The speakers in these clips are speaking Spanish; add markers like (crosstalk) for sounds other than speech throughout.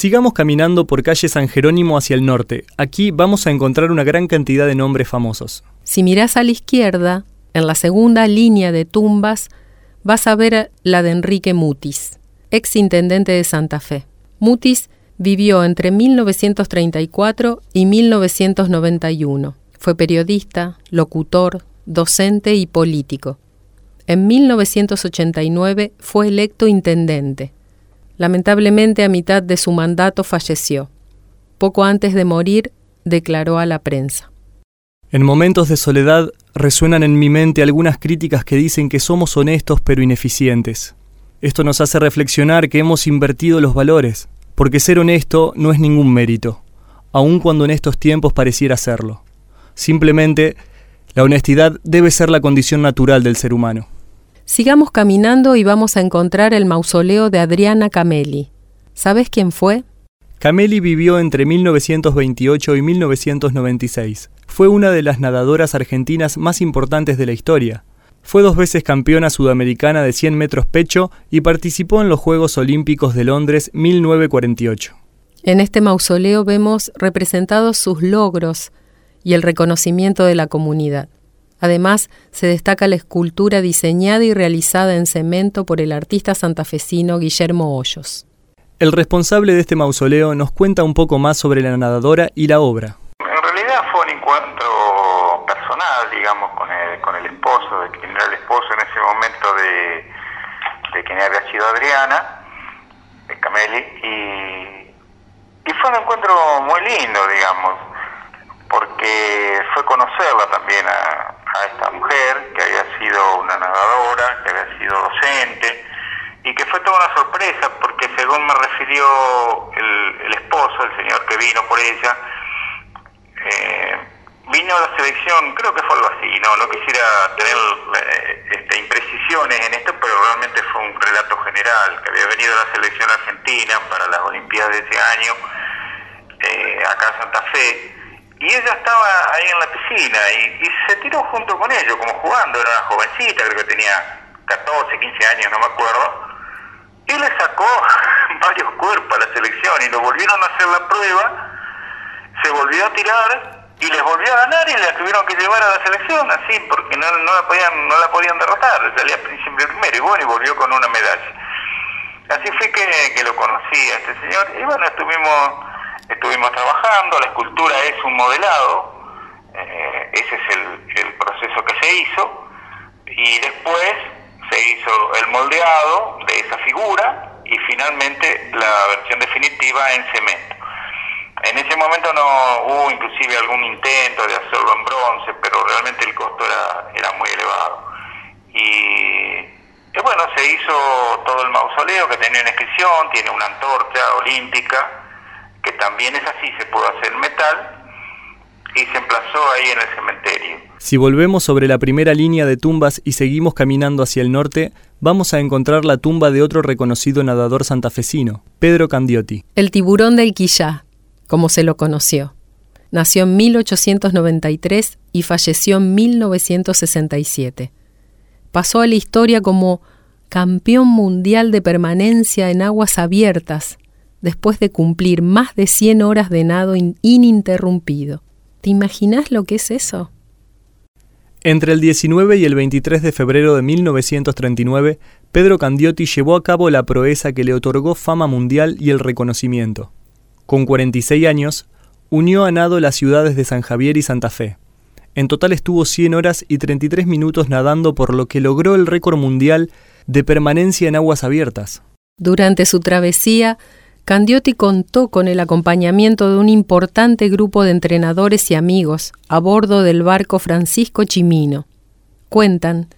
Sigamos caminando por calle San Jerónimo hacia el norte. Aquí vamos a encontrar una gran cantidad de nombres famosos. Si mirás a la izquierda, en la segunda línea de tumbas, vas a ver la de Enrique Mutis, ex intendente de Santa Fe. Mutis vivió entre 1934 y 1991. Fue periodista, locutor, docente y político. En 1989 fue electo intendente. Lamentablemente a mitad de su mandato falleció. Poco antes de morir declaró a la prensa. En momentos de soledad resuenan en mi mente algunas críticas que dicen que somos honestos pero ineficientes. Esto nos hace reflexionar que hemos invertido los valores, porque ser honesto no es ningún mérito, aun cuando en estos tiempos pareciera serlo. Simplemente, la honestidad debe ser la condición natural del ser humano. Sigamos caminando y vamos a encontrar el mausoleo de Adriana Camelli. ¿Sabes quién fue? Camelli vivió entre 1928 y 1996. Fue una de las nadadoras argentinas más importantes de la historia. Fue dos veces campeona sudamericana de 100 metros pecho y participó en los Juegos Olímpicos de Londres 1948. En este mausoleo vemos representados sus logros y el reconocimiento de la comunidad. Además, se destaca la escultura diseñada y realizada en cemento por el artista santafesino Guillermo Hoyos. El responsable de este mausoleo nos cuenta un poco más sobre la nadadora y la obra. En realidad fue un encuentro personal, digamos, con el, con el esposo, de quien era el esposo en ese momento de, de quien había sido Adriana, de Cameli, y, y fue un encuentro muy lindo, digamos, porque fue conocerla también a, a esta mujer que había sido una nadadora, que había sido docente y que fue toda una sorpresa porque según me refirió el, esposo, el señor que vino por ella, eh, vino a la selección, creo que fue algo así, no, no quisiera tener eh, este, imprecisiones en esto, pero realmente fue un relato general, que había venido a la selección argentina para las Olimpiadas de ese año, eh, acá en Santa Fe, y ella estaba ahí en la piscina y, se tiró junto con ellos, como jugando, era una jovencita, creo que tenía 14, 15 años, no me acuerdo, y le sacó (laughs) varios cuerpos a la selección y lo volvieron a hacer la prueba, se volvió a tirar y les volvió a ganar y la tuvieron que llevar a la selección así porque no, no la podían no la podían derrotar, salía siempre primero y bueno y volvió con una medalla. Así fue que, que lo conocí a este señor y bueno, estuvimos estuvimos trabajando, la escultura es un modelado, eh, ese es el, proceso que se hizo, y después se hizo el moldeado de esa figura y finalmente la versión definitiva en cemento. En ese momento no hubo inclusive algún intento de hacerlo en bronce, pero realmente el costo era, era muy elevado. Y, y bueno, se hizo todo el mausoleo que tenía una inscripción, tiene una antorcha olímpica, que también es así, se pudo hacer metal y se emplazó ahí en el cementerio. Si volvemos sobre la primera línea de tumbas y seguimos caminando hacia el norte, vamos a encontrar la tumba de otro reconocido nadador santafesino, Pedro Candiotti. El tiburón del Quillá, como se lo conoció. Nació en 1893 y falleció en 1967. Pasó a la historia como campeón mundial de permanencia en aguas abiertas después de cumplir más de 100 horas de nado ininterrumpido. ¿Te imaginas lo que es eso? Entre el 19 y el 23 de febrero de 1939, Pedro Candiotti llevó a cabo la proeza que le otorgó fama mundial y el reconocimiento. Con 46 años, unió a nado las ciudades de San Javier y Santa Fe. En total estuvo 100 horas y 33 minutos nadando por lo que logró el récord mundial de permanencia en aguas abiertas. Durante su travesía, Candiotti contó con el acompañamiento de un importante grupo de entrenadores y amigos a bordo del barco Francisco Chimino. Cuentan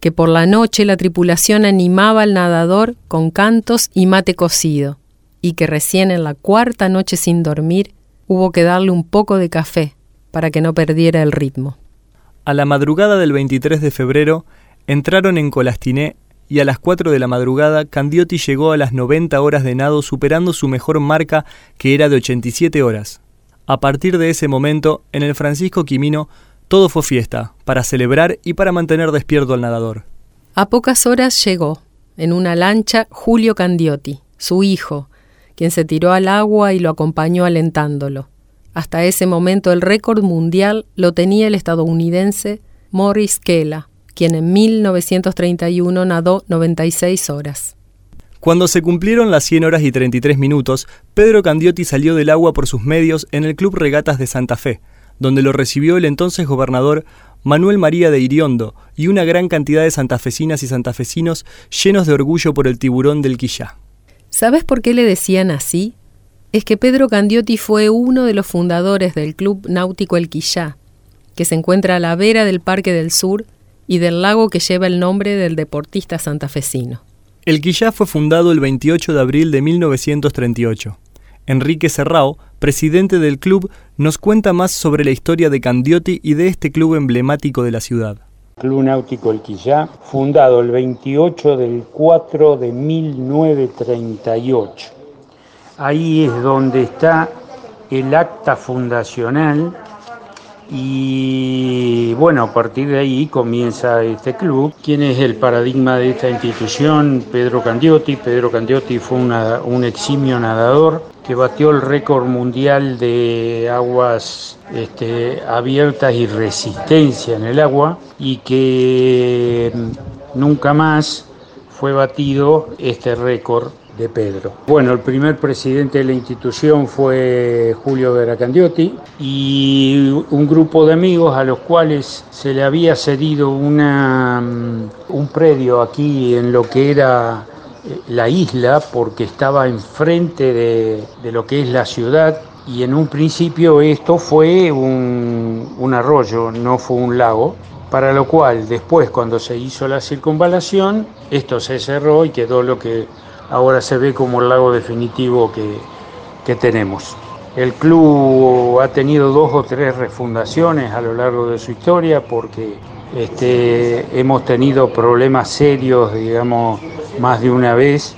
que por la noche la tripulación animaba al nadador con cantos y mate cocido, y que recién en la cuarta noche sin dormir hubo que darle un poco de café para que no perdiera el ritmo. A la madrugada del 23 de febrero entraron en Colastiné y a las 4 de la madrugada Candiotti llegó a las 90 horas de nado superando su mejor marca que era de 87 horas. A partir de ese momento, en el Francisco Quimino, todo fue fiesta, para celebrar y para mantener despierto al nadador. A pocas horas llegó, en una lancha, Julio Candiotti, su hijo, quien se tiró al agua y lo acompañó alentándolo. Hasta ese momento el récord mundial lo tenía el estadounidense Morris Kela, quien en 1931 nadó 96 horas. Cuando se cumplieron las 100 horas y 33 minutos, Pedro Candiotti salió del agua por sus medios en el Club Regatas de Santa Fe, donde lo recibió el entonces gobernador Manuel María de Iriondo y una gran cantidad de santafesinas y santafesinos llenos de orgullo por el tiburón del Quillá. ¿Sabes por qué le decían así? Es que Pedro Candiotti fue uno de los fundadores del Club Náutico El Quillá, que se encuentra a la vera del Parque del Sur y del lago que lleva el nombre del deportista santafesino. El Quillá fue fundado el 28 de abril de 1938. Enrique Serrao, presidente del club, nos cuenta más sobre la historia de Candiotti y de este club emblemático de la ciudad. Club Náutico El Quillá, fundado el 28 del 4 de 1938. Ahí es donde está el acta fundacional y bueno, a partir de ahí comienza este club. ¿Quién es el paradigma de esta institución? Pedro Candiotti. Pedro Candiotti fue un eximio nadador que batió el récord mundial de aguas este, abiertas y resistencia en el agua y que nunca más fue batido este récord de Pedro. Bueno, el primer presidente de la institución fue Julio Veracandiotti y un grupo de amigos a los cuales se le había cedido una, mm, un predio aquí en lo que era eh, la isla porque estaba enfrente de, de lo que es la ciudad y en un principio esto fue un, un arroyo, no fue un lago para lo cual después cuando se hizo la circunvalación, esto se cerró y quedó lo que ahora se ve como el lago definitivo que, tenemos. El club ha tenido dos o tres refundaciones a lo largo de su historia porque este, hemos tenido problemas serios, digamos, más de una vez.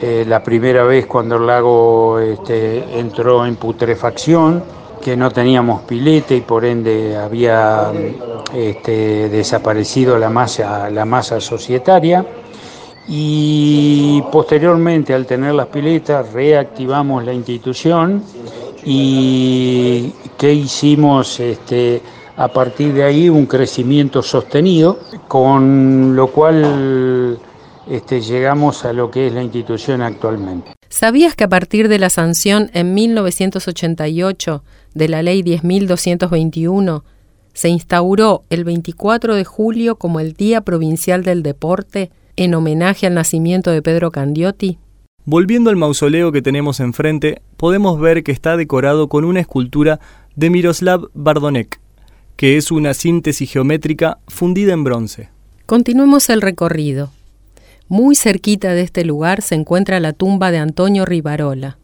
Eh, la primera vez cuando el lago este, entró en putrefacción, que no teníamos pilete y por ende había este, desaparecido la masa, la masa societaria y posteriormente al tener las piletas reactivamos la institución y que hicimos este, a partir de ahí un crecimiento sostenido, con lo cual este, llegamos a lo que es la institución actualmente. ¿Sabías que a partir de la sanción en 1988 de la Ley 10.221 se instauró el 24 de julio como el Día Provincial del Deporte? En homenaje al nacimiento de Pedro Candiotti? Volviendo al mausoleo que tenemos enfrente, podemos ver que está decorado con una escultura de Miroslav Bardonek, que es una síntesis geométrica fundida en bronce. Continuemos el recorrido. Muy cerquita de este lugar se encuentra la tumba de Antonio Rivarola,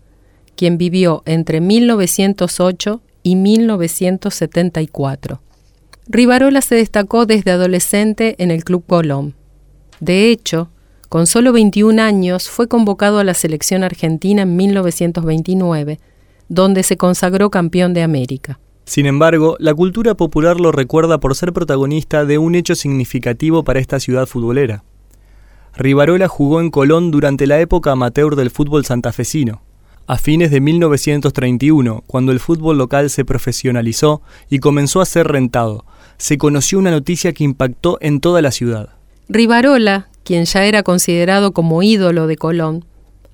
quien vivió entre 1908 y 1974. Rivarola se destacó desde adolescente en el Club Colón. De hecho, con solo 21 años fue convocado a la selección argentina en 1929, donde se consagró campeón de América. Sin embargo, la cultura popular lo recuerda por ser protagonista de un hecho significativo para esta ciudad futbolera. Rivarola jugó en Colón durante la época amateur del fútbol santafesino. A fines de 1931, cuando el fútbol local se profesionalizó y comenzó a ser rentado, se conoció una noticia que impactó en toda la ciudad. Rivarola, quien ya era considerado como ídolo de Colón,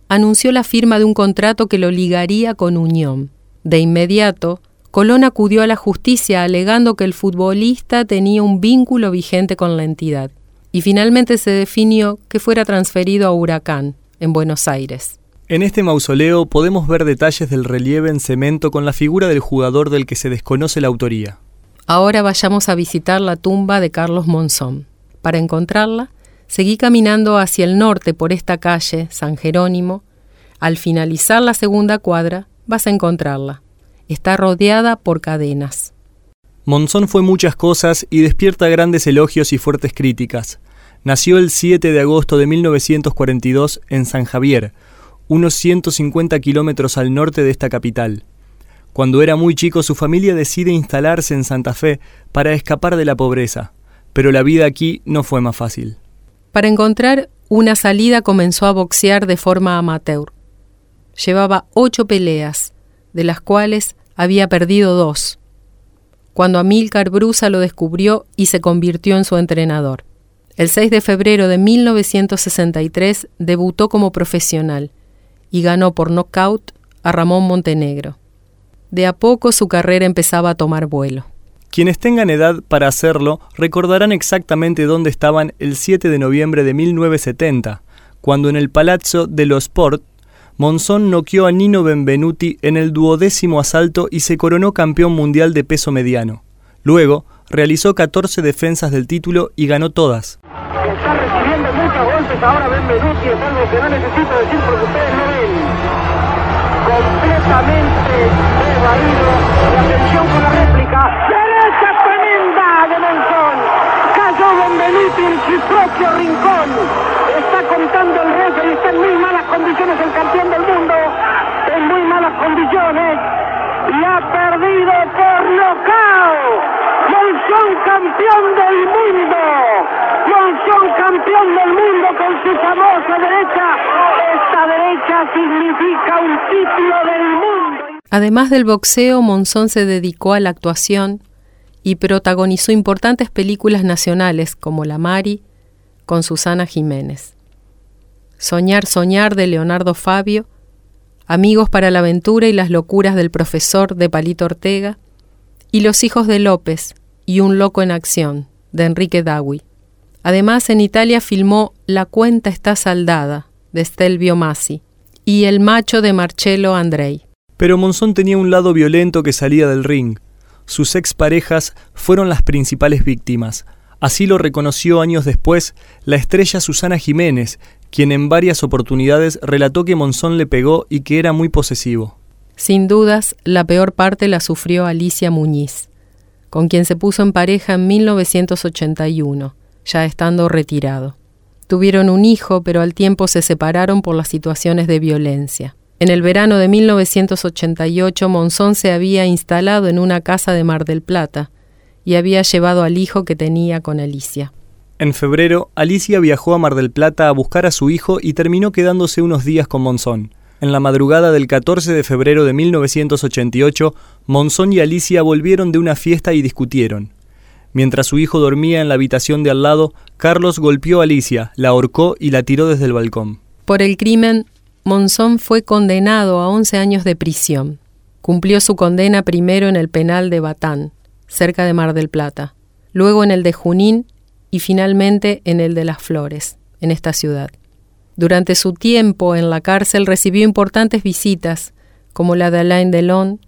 anunció la firma de un contrato que lo ligaría con Unión. De inmediato, Colón acudió a la justicia alegando que el futbolista tenía un vínculo vigente con la entidad, y finalmente se definió que fuera transferido a Huracán, en Buenos Aires. En este mausoleo podemos ver detalles del relieve en cemento con la figura del jugador del que se desconoce la autoría. Ahora vayamos a visitar la tumba de Carlos Monzón. Para encontrarla, seguí caminando hacia el norte por esta calle, San Jerónimo. Al finalizar la segunda cuadra, vas a encontrarla. Está rodeada por cadenas. Monzón fue muchas cosas y despierta grandes elogios y fuertes críticas. Nació el 7 de agosto de 1942 en San Javier, unos 150 kilómetros al norte de esta capital. Cuando era muy chico su familia decide instalarse en Santa Fe para escapar de la pobreza pero la vida aquí no fue más fácil. Para encontrar una salida comenzó a boxear de forma amateur. Llevaba ocho peleas, de las cuales había perdido dos, cuando Amílcar Brusa lo descubrió y se convirtió en su entrenador. El 6 de febrero de 1963 debutó como profesional y ganó por nocaut a Ramón Montenegro. De a poco su carrera empezaba a tomar vuelo. Quienes tengan edad para hacerlo recordarán exactamente dónde estaban el 7 de noviembre de 1970, cuando en el Palazzo dello Sport, Monzón noqueó a Nino Benvenuti en el duodécimo asalto y se coronó campeón mundial de peso mediano. Luego, realizó 14 defensas del título y ganó todas. Está recibiendo muchos golpes ahora Benvenuti, es algo que no necesito decir porque ustedes lo ven. Completamente desvalido. Y atención con la réplica. En su propio rincón. Está contando el resto y está en muy malas condiciones el campeón del mundo. En muy malas condiciones. Y ha perdido por nocaut. Monzón campeón del mundo. Monzón campeón del mundo con su famosa derecha. Esta derecha significa un título del mundo. Además del boxeo, Monzón se dedicó a la actuación y protagonizó importantes películas nacionales como La Mari con Susana Jiménez. Soñar, soñar de Leonardo Fabio, Amigos para la aventura y las locuras del profesor de Palito Ortega, y Los hijos de López y Un loco en acción de Enrique Dawi. Además, en Italia filmó La cuenta está saldada de Stelvio Massi y El macho de Marcello Andrei. Pero Monzón tenía un lado violento que salía del ring sus exparejas fueron las principales víctimas. Así lo reconoció años después la estrella Susana Jiménez, quien en varias oportunidades relató que Monzón le pegó y que era muy posesivo. Sin dudas, la peor parte la sufrió Alicia Muñiz, con quien se puso en pareja en 1981, ya estando retirado. Tuvieron un hijo, pero al tiempo se separaron por las situaciones de violencia. En el verano de 1988, Monzón se había instalado en una casa de Mar del Plata y había llevado al hijo que tenía con Alicia. En febrero, Alicia viajó a Mar del Plata a buscar a su hijo y terminó quedándose unos días con Monzón. En la madrugada del 14 de febrero de 1988, Monzón y Alicia volvieron de una fiesta y discutieron. Mientras su hijo dormía en la habitación de al lado, Carlos golpeó a Alicia, la ahorcó y la tiró desde el balcón. Por el crimen, Monzón fue condenado a 11 años de prisión. Cumplió su condena primero en el penal de Batán, cerca de Mar del Plata, luego en el de Junín y finalmente en el de Las Flores, en esta ciudad. Durante su tiempo en la cárcel recibió importantes visitas, como la de Alain Delon,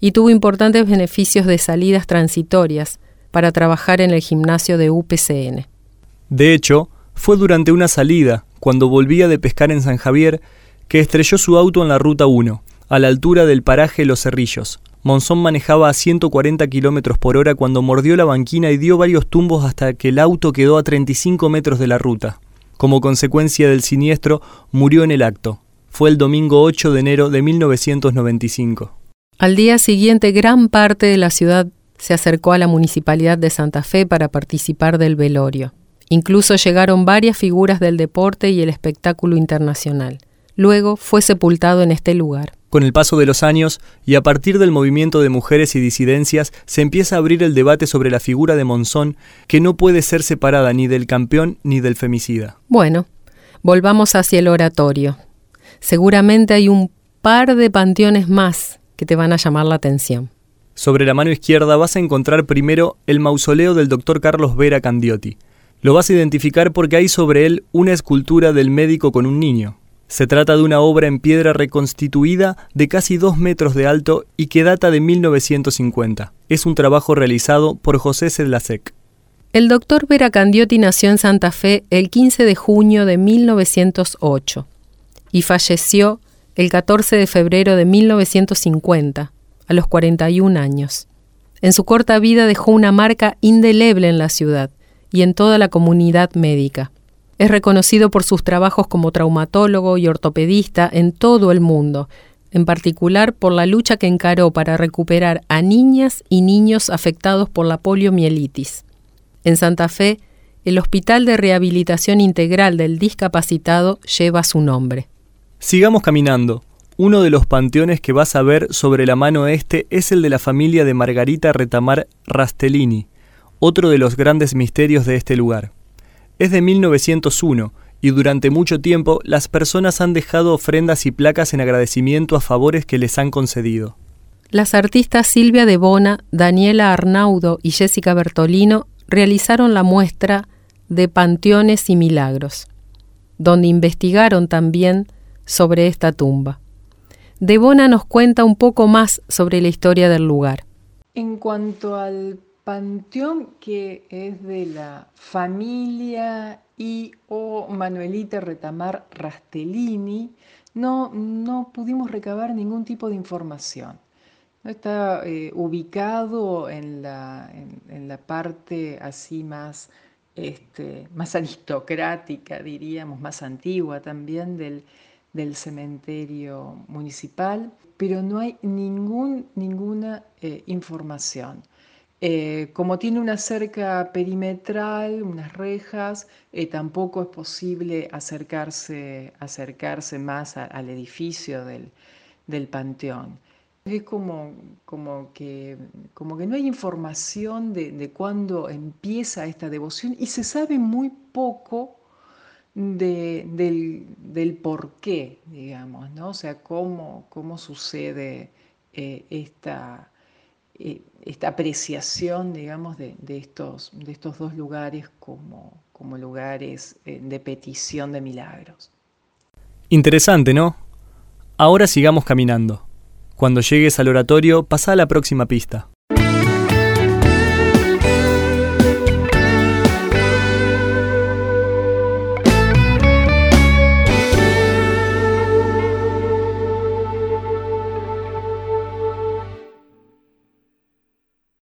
y tuvo importantes beneficios de salidas transitorias para trabajar en el gimnasio de UPCN. De hecho, fue durante una salida, cuando volvía de pescar en San Javier, que estrelló su auto en la Ruta 1, a la altura del paraje Los Cerrillos. Monzón manejaba a 140 km por hora cuando mordió la banquina y dio varios tumbos hasta que el auto quedó a 35 metros de la ruta. Como consecuencia del siniestro, murió en el acto. Fue el domingo 8 de enero de 1995. Al día siguiente, gran parte de la ciudad se acercó a la Municipalidad de Santa Fe para participar del velorio. Incluso llegaron varias figuras del deporte y el espectáculo internacional. Luego fue sepultado en este lugar. Con el paso de los años y a partir del movimiento de mujeres y disidencias, se empieza a abrir el debate sobre la figura de Monzón, que no puede ser separada ni del campeón ni del femicida. Bueno, volvamos hacia el oratorio. Seguramente hay un par de panteones más que te van a llamar la atención. Sobre la mano izquierda vas a encontrar primero el mausoleo del doctor Carlos Vera Candiotti. Lo vas a identificar porque hay sobre él una escultura del médico con un niño. Se trata de una obra en piedra reconstituida de casi dos metros de alto y que data de 1950. Es un trabajo realizado por José Sedlasek. El doctor Vera Candiotti nació en Santa Fe el 15 de junio de 1908 y falleció el 14 de febrero de 1950, a los 41 años. En su corta vida dejó una marca indeleble en la ciudad y en toda la comunidad médica. Es reconocido por sus trabajos como traumatólogo y ortopedista en todo el mundo, en particular por la lucha que encaró para recuperar a niñas y niños afectados por la poliomielitis. En Santa Fe, el Hospital de Rehabilitación Integral del Discapacitado lleva su nombre. Sigamos caminando. Uno de los panteones que vas a ver sobre la mano este es el de la familia de Margarita Retamar Rastellini, otro de los grandes misterios de este lugar. Es de 1901 y durante mucho tiempo las personas han dejado ofrendas y placas en agradecimiento a favores que les han concedido. Las artistas Silvia de Bona, Daniela Arnaudo y Jessica Bertolino realizaron la muestra de Panteones y Milagros, donde investigaron también sobre esta tumba. Debona nos cuenta un poco más sobre la historia del lugar. En cuanto al panteón que es de la familia y o Manuelita Retamar Rastellini, no, no pudimos recabar ningún tipo de información. Está eh, ubicado en la, en, la, parte así más, este, más aristocrática, diríamos, más antigua también del, del cementerio municipal, pero no hay ningún, ninguna eh, información. Eh, como tiene una cerca perimetral, unas rejas, eh, tampoco es posible acercarse, acercarse más al edificio del, del, panteón. Es como, como, que, como que no hay información de, de cuándo empieza esta devoción y se sabe muy poco del, del, por qué, digamos, ¿no? O sea, cómo, cómo sucede eh, esta, eh, esta apreciación, digamos, de, estos, de estos dos lugares como, como lugares eh, de petición de milagros. Interesante, ¿no? Ahora sigamos caminando. Cuando llegues al oratorio, pasa a la próxima pista.